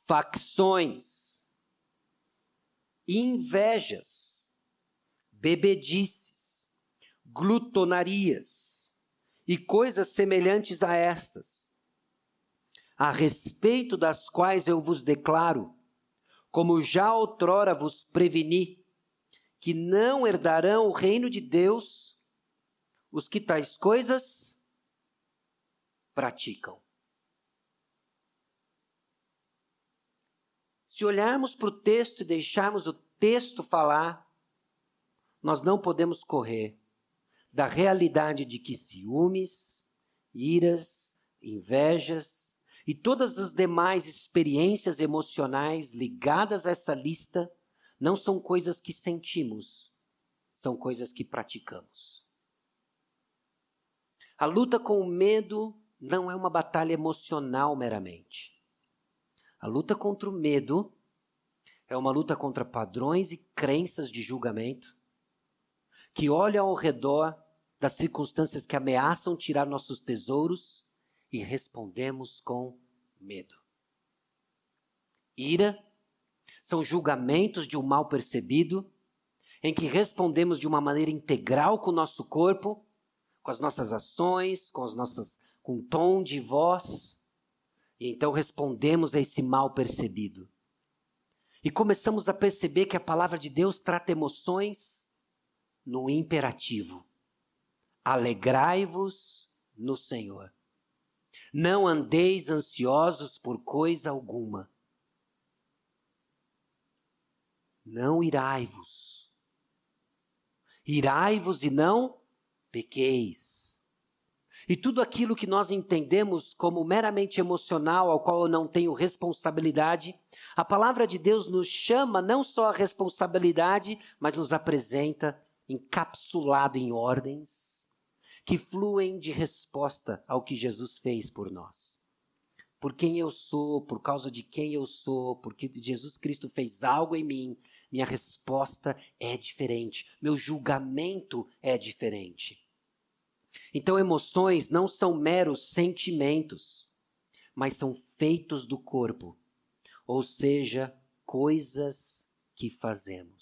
facções, invejas bebedices, glutonarias e coisas semelhantes a estas, a respeito das quais eu vos declaro, como já outrora vos preveni, que não herdarão o reino de Deus os que tais coisas praticam. Se olharmos para o texto e deixarmos o texto falar, nós não podemos correr da realidade de que ciúmes, iras, invejas e todas as demais experiências emocionais ligadas a essa lista não são coisas que sentimos, são coisas que praticamos. A luta com o medo não é uma batalha emocional meramente. A luta contra o medo é uma luta contra padrões e crenças de julgamento que olham ao redor das circunstâncias que ameaçam tirar nossos tesouros e respondemos com medo. Ira são julgamentos de um mal percebido, em que respondemos de uma maneira integral com o nosso corpo, com as nossas ações, com as nossas com tom de voz, e então respondemos a esse mal percebido. E começamos a perceber que a palavra de Deus trata emoções no imperativo. Alegrai-vos no Senhor. Não andeis ansiosos por coisa alguma. Não irai-vos. Irai-vos e não pequeis. E tudo aquilo que nós entendemos como meramente emocional, ao qual eu não tenho responsabilidade, a palavra de Deus nos chama não só a responsabilidade, mas nos apresenta encapsulado em ordens que fluem de resposta ao que Jesus fez por nós. Por quem eu sou, por causa de quem eu sou, porque Jesus Cristo fez algo em mim, minha resposta é diferente, meu julgamento é diferente. Então, emoções não são meros sentimentos, mas são feitos do corpo, ou seja, coisas que fazemos.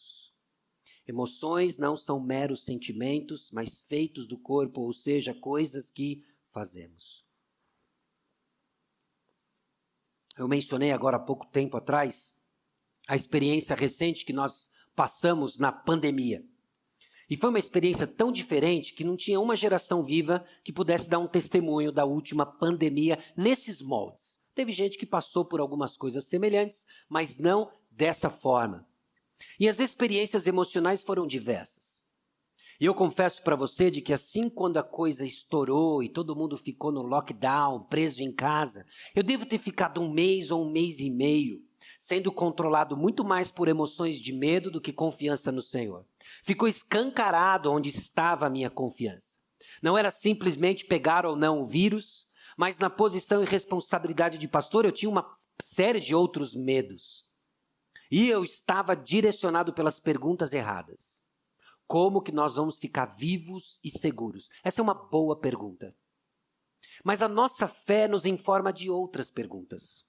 Emoções não são meros sentimentos, mas feitos do corpo, ou seja, coisas que fazemos. Eu mencionei agora há pouco tempo atrás a experiência recente que nós passamos na pandemia. E foi uma experiência tão diferente que não tinha uma geração viva que pudesse dar um testemunho da última pandemia nesses moldes. Teve gente que passou por algumas coisas semelhantes, mas não dessa forma. E as experiências emocionais foram diversas. E eu confesso para você de que assim quando a coisa estourou e todo mundo ficou no lockdown, preso em casa, eu devo ter ficado um mês ou um mês e meio, sendo controlado muito mais por emoções de medo do que confiança no Senhor. Ficou escancarado onde estava a minha confiança. Não era simplesmente pegar ou não o vírus, mas na posição e responsabilidade de pastor eu tinha uma série de outros medos. E eu estava direcionado pelas perguntas erradas. Como que nós vamos ficar vivos e seguros? Essa é uma boa pergunta. Mas a nossa fé nos informa de outras perguntas.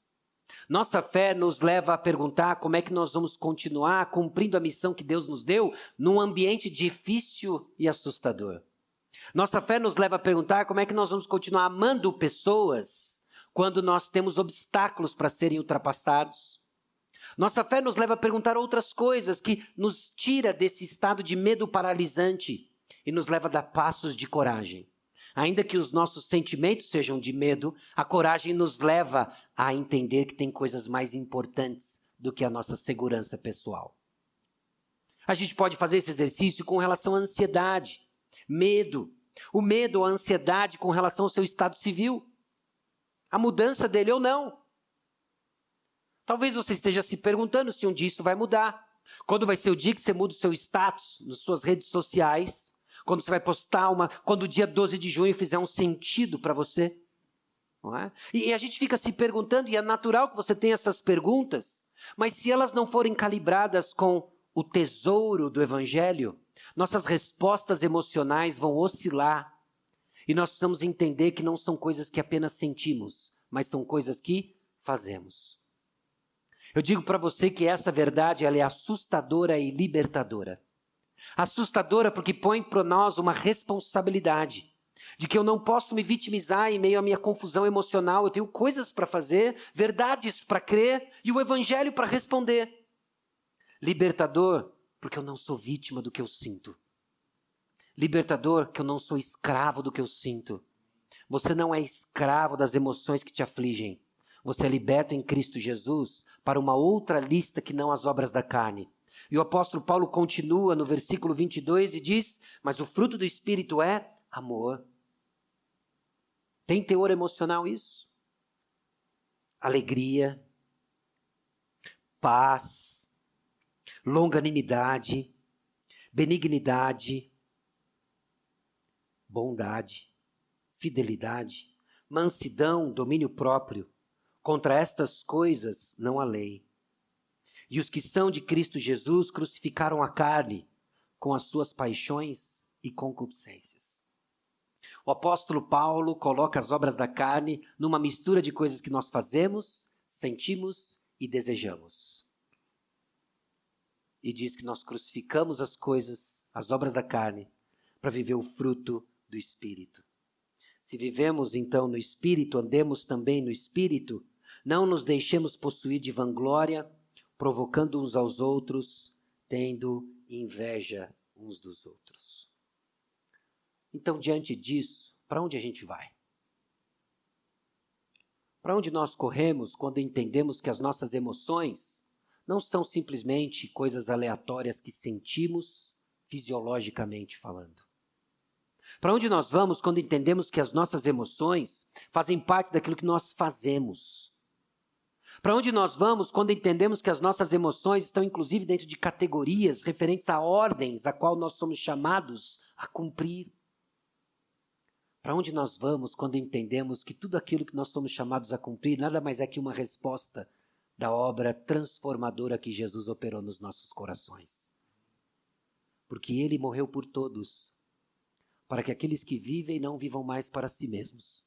Nossa fé nos leva a perguntar como é que nós vamos continuar cumprindo a missão que Deus nos deu num ambiente difícil e assustador. Nossa fé nos leva a perguntar como é que nós vamos continuar amando pessoas quando nós temos obstáculos para serem ultrapassados. Nossa fé nos leva a perguntar outras coisas que nos tira desse estado de medo paralisante e nos leva a dar passos de coragem. Ainda que os nossos sentimentos sejam de medo, a coragem nos leva a entender que tem coisas mais importantes do que a nossa segurança pessoal. A gente pode fazer esse exercício com relação à ansiedade, medo. O medo ou a ansiedade com relação ao seu estado civil. A mudança dele ou não. Talvez você esteja se perguntando se um dia isso vai mudar. Quando vai ser o dia que você muda o seu status nas suas redes sociais? Quando você vai postar uma. Quando o dia 12 de junho fizer um sentido para você? Não é? E a gente fica se perguntando, e é natural que você tenha essas perguntas, mas se elas não forem calibradas com o tesouro do Evangelho, nossas respostas emocionais vão oscilar. E nós precisamos entender que não são coisas que apenas sentimos, mas são coisas que fazemos. Eu digo para você que essa verdade ela é assustadora e libertadora. Assustadora porque põe para nós uma responsabilidade de que eu não posso me vitimizar em meio à minha confusão emocional. Eu tenho coisas para fazer, verdades para crer e o evangelho para responder. Libertador porque eu não sou vítima do que eu sinto. Libertador que eu não sou escravo do que eu sinto. Você não é escravo das emoções que te afligem. Você é liberto em Cristo Jesus para uma outra lista que não as obras da carne. E o apóstolo Paulo continua no versículo 22 e diz: Mas o fruto do Espírito é amor. Tem teor emocional isso? Alegria, paz, longanimidade, benignidade, bondade, fidelidade, mansidão, domínio próprio. Contra estas coisas não há lei. E os que são de Cristo Jesus crucificaram a carne com as suas paixões e concupiscências. O apóstolo Paulo coloca as obras da carne numa mistura de coisas que nós fazemos, sentimos e desejamos. E diz que nós crucificamos as coisas, as obras da carne, para viver o fruto do Espírito. Se vivemos então no Espírito, andemos também no Espírito, não nos deixemos possuir de vanglória, provocando uns aos outros, tendo inveja uns dos outros. Então, diante disso, para onde a gente vai? Para onde nós corremos quando entendemos que as nossas emoções não são simplesmente coisas aleatórias que sentimos fisiologicamente falando? Para onde nós vamos quando entendemos que as nossas emoções fazem parte daquilo que nós fazemos? Para onde nós vamos quando entendemos que as nossas emoções estão inclusive dentro de categorias referentes a ordens a qual nós somos chamados a cumprir? Para onde nós vamos quando entendemos que tudo aquilo que nós somos chamados a cumprir nada mais é que uma resposta da obra transformadora que Jesus operou nos nossos corações? Porque ele morreu por todos, para que aqueles que vivem não vivam mais para si mesmos,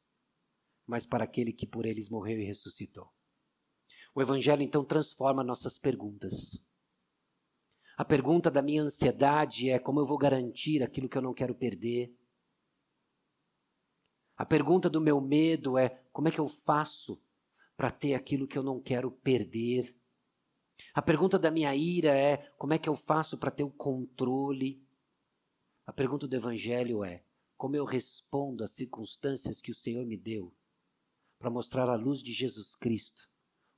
mas para aquele que por eles morreu e ressuscitou. O Evangelho então transforma nossas perguntas. A pergunta da minha ansiedade é como eu vou garantir aquilo que eu não quero perder. A pergunta do meu medo é como é que eu faço para ter aquilo que eu não quero perder. A pergunta da minha ira é como é que eu faço para ter o controle. A pergunta do Evangelho é como eu respondo às circunstâncias que o Senhor me deu para mostrar a luz de Jesus Cristo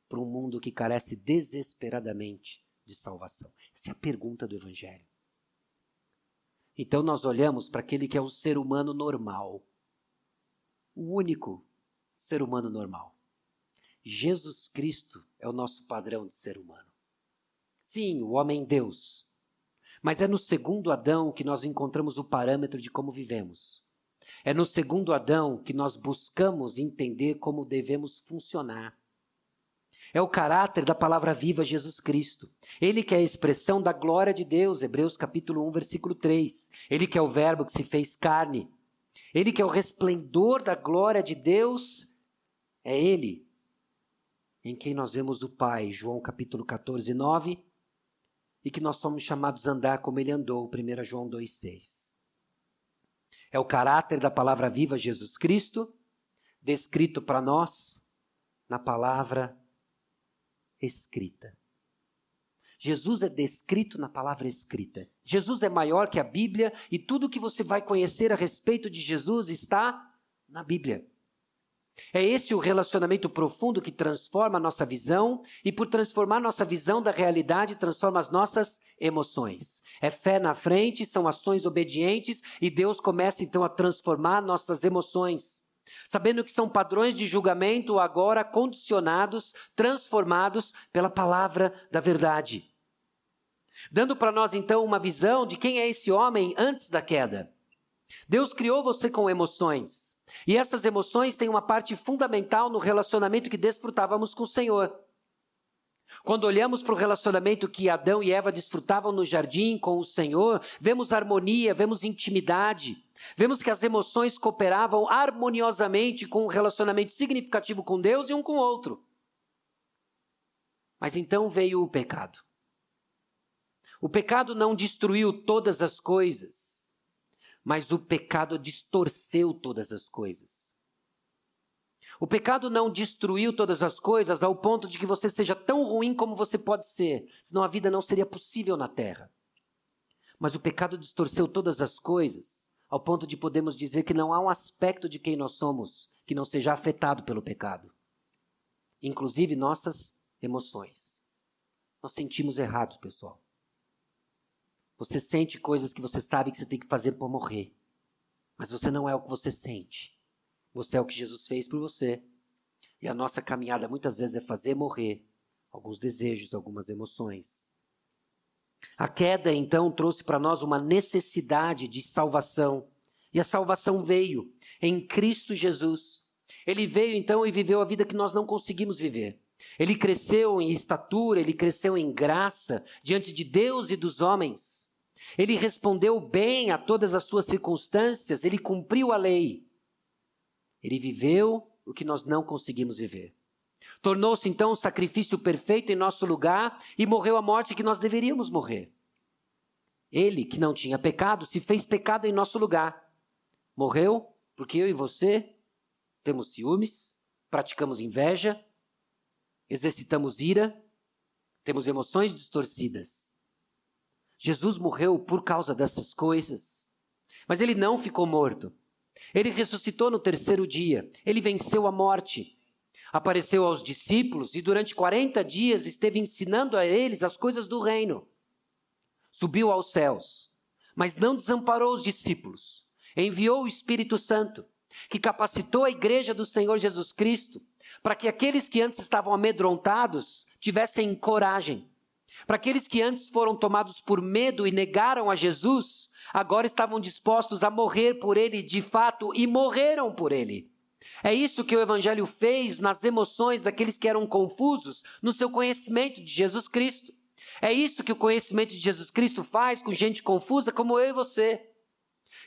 para um mundo que carece desesperadamente de salvação? Essa é a pergunta do Evangelho. Então nós olhamos para aquele que é o ser humano normal, o único ser humano normal. Jesus Cristo é o nosso padrão de ser humano. Sim, o homem-deus. Mas é no segundo Adão que nós encontramos o parâmetro de como vivemos. É no segundo Adão que nós buscamos entender como devemos funcionar. É o caráter da palavra viva Jesus Cristo. Ele que é a expressão da glória de Deus, Hebreus capítulo 1, versículo 3. Ele que é o verbo que se fez carne. Ele que é o resplendor da glória de Deus. É ele em quem nós vemos o Pai, João capítulo 14, 9. E que nós somos chamados a andar como ele andou, 1 João 2, 6. É o caráter da palavra viva Jesus Cristo, descrito para nós na palavra escrita. Jesus é descrito na palavra escrita. Jesus é maior que a Bíblia e tudo que você vai conhecer a respeito de Jesus está na Bíblia. É esse o relacionamento profundo que transforma a nossa visão e, por transformar nossa visão da realidade, transforma as nossas emoções. É fé na frente, são ações obedientes e Deus começa então a transformar nossas emoções sabendo que são padrões de julgamento agora condicionados, transformados pela palavra da verdade. Dando para nós então uma visão de quem é esse homem antes da queda. Deus criou você com emoções, e essas emoções têm uma parte fundamental no relacionamento que desfrutávamos com o Senhor. Quando olhamos para o relacionamento que Adão e Eva desfrutavam no jardim com o Senhor, vemos harmonia, vemos intimidade, vemos que as emoções cooperavam harmoniosamente com um relacionamento significativo com Deus e um com o outro. Mas então veio o pecado. O pecado não destruiu todas as coisas, mas o pecado distorceu todas as coisas. O pecado não destruiu todas as coisas ao ponto de que você seja tão ruim como você pode ser, senão a vida não seria possível na terra. Mas o pecado distorceu todas as coisas ao ponto de podemos dizer que não há um aspecto de quem nós somos que não seja afetado pelo pecado. inclusive nossas emoções. Nós sentimos errado, pessoal. Você sente coisas que você sabe que você tem que fazer para morrer. Mas você não é o que você sente. Você é o que Jesus fez por você. E a nossa caminhada muitas vezes é fazer morrer alguns desejos, algumas emoções. A queda então trouxe para nós uma necessidade de salvação. E a salvação veio em Cristo Jesus. Ele veio então e viveu a vida que nós não conseguimos viver. Ele cresceu em estatura, ele cresceu em graça diante de Deus e dos homens. Ele respondeu bem a todas as suas circunstâncias, ele cumpriu a lei. Ele viveu o que nós não conseguimos viver. Tornou-se então um sacrifício perfeito em nosso lugar e morreu a morte que nós deveríamos morrer. Ele, que não tinha pecado, se fez pecado em nosso lugar. Morreu porque eu e você temos ciúmes, praticamos inveja, exercitamos ira, temos emoções distorcidas. Jesus morreu por causa dessas coisas. Mas ele não ficou morto. Ele ressuscitou no terceiro dia. Ele venceu a morte. Apareceu aos discípulos e durante 40 dias esteve ensinando a eles as coisas do reino. Subiu aos céus, mas não desamparou os discípulos. Enviou o Espírito Santo, que capacitou a igreja do Senhor Jesus Cristo para que aqueles que antes estavam amedrontados tivessem coragem para aqueles que antes foram tomados por medo e negaram a Jesus, agora estavam dispostos a morrer por ele de fato e morreram por ele. É isso que o Evangelho fez nas emoções daqueles que eram confusos no seu conhecimento de Jesus Cristo. É isso que o conhecimento de Jesus Cristo faz com gente confusa como eu e você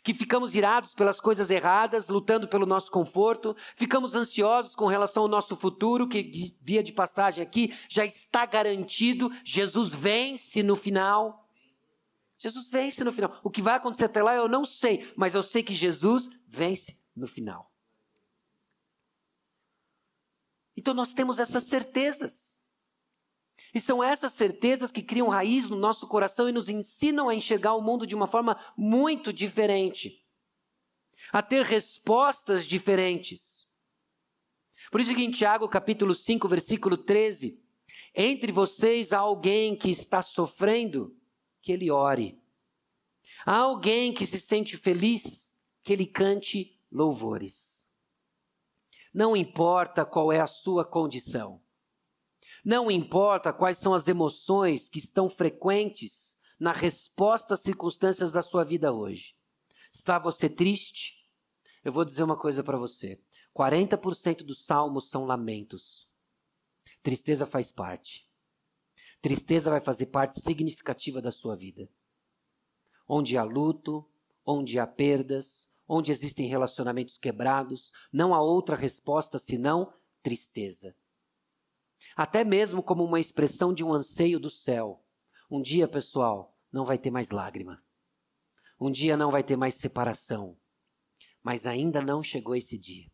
que ficamos irados pelas coisas erradas, lutando pelo nosso conforto, ficamos ansiosos com relação ao nosso futuro, que via de passagem aqui já está garantido, Jesus vence no final. Jesus vence no final. O que vai acontecer até lá eu não sei, mas eu sei que Jesus vence no final. Então nós temos essas certezas. E são essas certezas que criam raiz no nosso coração e nos ensinam a enxergar o mundo de uma forma muito diferente, a ter respostas diferentes. Por isso que em Tiago capítulo 5, versículo 13, entre vocês há alguém que está sofrendo, que ele ore. Há alguém que se sente feliz, que ele cante louvores. Não importa qual é a sua condição. Não importa quais são as emoções que estão frequentes na resposta às circunstâncias da sua vida hoje. Está você triste? Eu vou dizer uma coisa para você. 40% dos salmos são lamentos. Tristeza faz parte. Tristeza vai fazer parte significativa da sua vida. Onde há luto, onde há perdas, onde existem relacionamentos quebrados, não há outra resposta senão tristeza até mesmo como uma expressão de um anseio do céu. Um dia, pessoal, não vai ter mais lágrima. Um dia não vai ter mais separação. Mas ainda não chegou esse dia.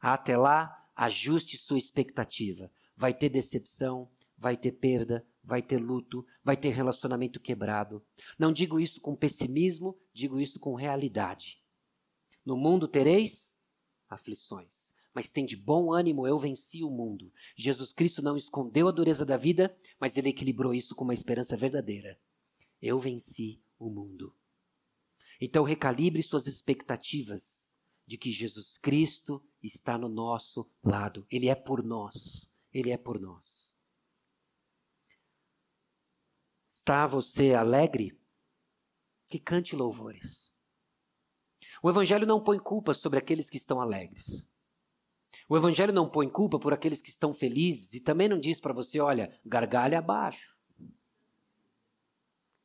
Até lá, ajuste sua expectativa. Vai ter decepção, vai ter perda, vai ter luto, vai ter relacionamento quebrado. Não digo isso com pessimismo, digo isso com realidade. No mundo tereis aflições mas tem de bom ânimo, eu venci o mundo. Jesus Cristo não escondeu a dureza da vida, mas ele equilibrou isso com uma esperança verdadeira. Eu venci o mundo. Então recalibre suas expectativas de que Jesus Cristo está no nosso lado. Ele é por nós. Ele é por nós. Está você alegre? Que cante louvores. O Evangelho não põe culpa sobre aqueles que estão alegres. O Evangelho não põe culpa por aqueles que estão felizes e também não diz para você, olha, gargalha abaixo.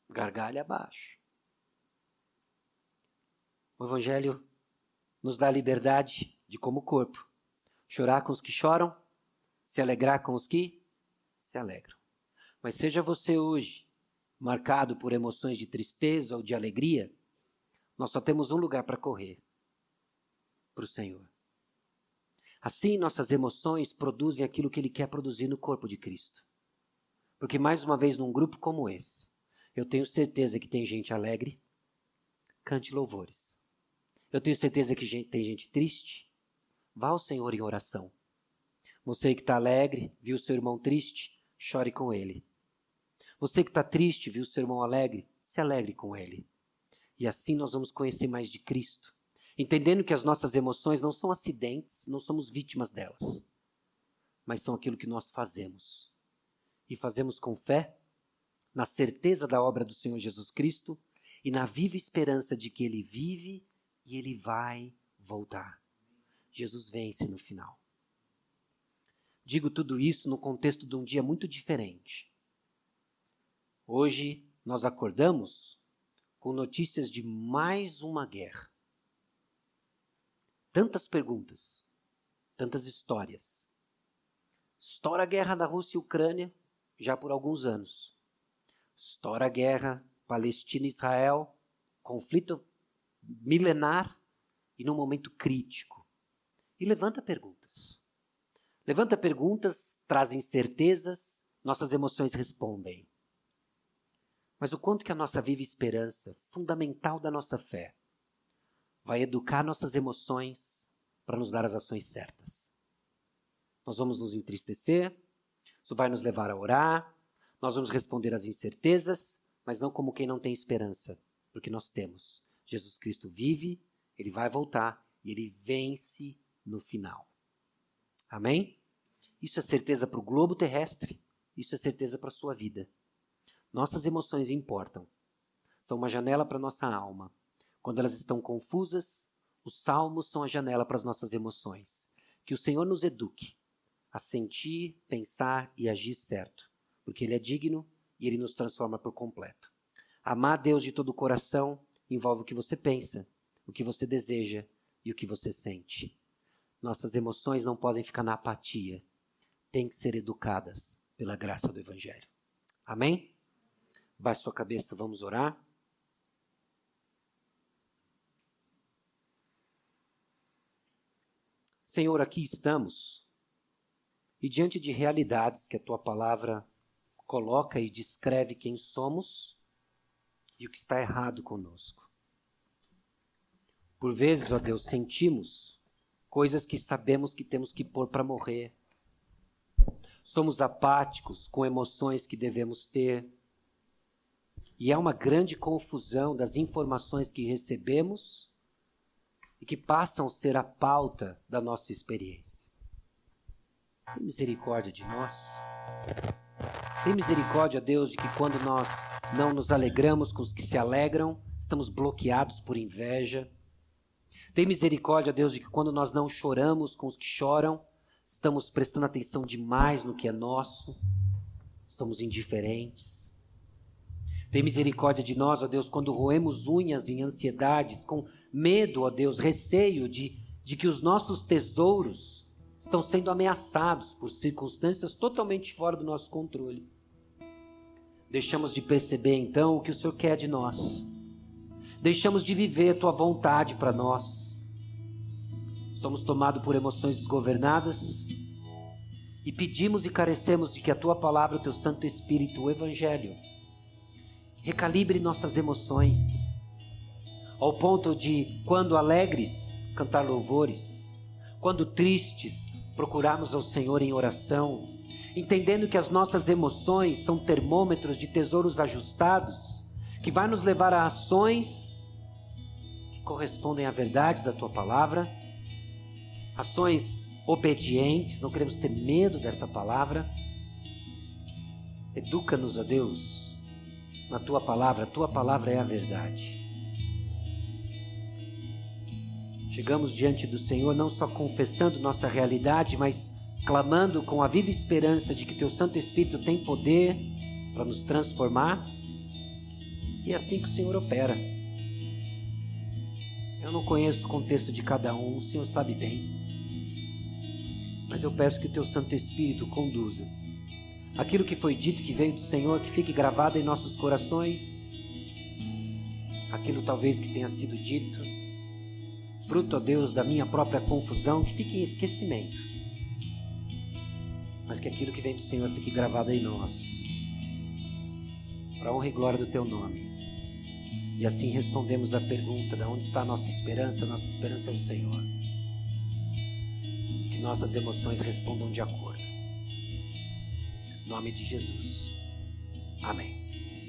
Gargalha abaixo. O Evangelho nos dá liberdade de, como corpo, chorar com os que choram, se alegrar com os que se alegram. Mas seja você hoje marcado por emoções de tristeza ou de alegria, nós só temos um lugar para correr para o Senhor. Assim, nossas emoções produzem aquilo que Ele quer produzir no corpo de Cristo. Porque, mais uma vez, num grupo como esse, eu tenho certeza que tem gente alegre, cante louvores. Eu tenho certeza que tem gente triste, vá ao Senhor em oração. Você que está alegre, viu seu irmão triste, chore com ele. Você que está triste, viu seu irmão alegre, se alegre com ele. E assim nós vamos conhecer mais de Cristo, entendendo que as nossas emoções não são acidentes, não somos vítimas delas, mas são aquilo que nós fazemos. E fazemos com fé, na certeza da obra do Senhor Jesus Cristo e na viva esperança de que ele vive e ele vai voltar. Jesus vence no final. Digo tudo isso no contexto de um dia muito diferente. Hoje nós acordamos com notícias de mais uma guerra. Tantas perguntas, tantas histórias. Estoura a guerra da Rússia e Ucrânia já por alguns anos. Estoura a guerra Palestina e Israel, conflito milenar e num momento crítico. E levanta perguntas. Levanta perguntas, traz incertezas, nossas emoções respondem. Mas o quanto que a nossa viva esperança, fundamental da nossa fé, vai educar nossas emoções para nos dar as ações certas. Nós vamos nos entristecer, isso vai nos levar a orar, nós vamos responder às incertezas, mas não como quem não tem esperança, porque nós temos. Jesus Cristo vive, ele vai voltar e ele vence no final. Amém? Isso é certeza para o globo terrestre, isso é certeza para a sua vida. Nossas emoções importam. São uma janela para a nossa alma. Quando elas estão confusas, os salmos são a janela para as nossas emoções. Que o Senhor nos eduque a sentir, pensar e agir certo, porque Ele é digno e ele nos transforma por completo. Amar Deus de todo o coração envolve o que você pensa, o que você deseja e o que você sente. Nossas emoções não podem ficar na apatia, têm que ser educadas pela graça do Evangelho. Amém? Baixe sua cabeça, vamos orar. Senhor, aqui estamos e diante de realidades que a tua palavra coloca e descreve quem somos e o que está errado conosco. Por vezes, ó Deus, sentimos coisas que sabemos que temos que pôr para morrer. Somos apáticos com emoções que devemos ter. E há uma grande confusão das informações que recebemos e que passam a ser a pauta da nossa experiência. Tem misericórdia de nós. Tem misericórdia, Deus, de que quando nós não nos alegramos com os que se alegram, estamos bloqueados por inveja. Tem misericórdia, Deus, de que quando nós não choramos com os que choram, estamos prestando atenção demais no que é nosso, estamos indiferentes. Tem misericórdia de nós, ó Deus, quando roemos unhas em ansiedades, com medo, ó Deus, receio de, de que os nossos tesouros estão sendo ameaçados por circunstâncias totalmente fora do nosso controle. Deixamos de perceber então o que o Senhor quer de nós. Deixamos de viver a tua vontade para nós. Somos tomados por emoções desgovernadas e pedimos e carecemos de que a tua palavra, o teu Santo Espírito, o Evangelho, recalibre nossas emoções, ao ponto de, quando alegres, cantar louvores, quando tristes, procurarmos ao Senhor em oração, entendendo que as nossas emoções são termômetros de tesouros ajustados, que vai nos levar a ações que correspondem à verdade da tua palavra, ações obedientes, não queremos ter medo dessa palavra. Educa-nos, a Deus, na tua palavra, a tua palavra é a verdade. Chegamos diante do Senhor não só confessando nossa realidade, mas clamando com a viva esperança de que Teu Santo Espírito tem poder para nos transformar. E é assim que o Senhor opera. Eu não conheço o contexto de cada um, o Senhor sabe bem. Mas eu peço que o Teu Santo Espírito conduza aquilo que foi dito que veio do Senhor, que fique gravado em nossos corações, aquilo talvez que tenha sido dito fruto, ó Deus, da minha própria confusão, que fique em esquecimento. Mas que aquilo que vem do Senhor fique gravado em nós. Para honra e glória do teu nome. E assim respondemos a pergunta: de onde está a nossa esperança? Nossa esperança é o Senhor. Que nossas emoções respondam de acordo. Em nome de Jesus. Amém.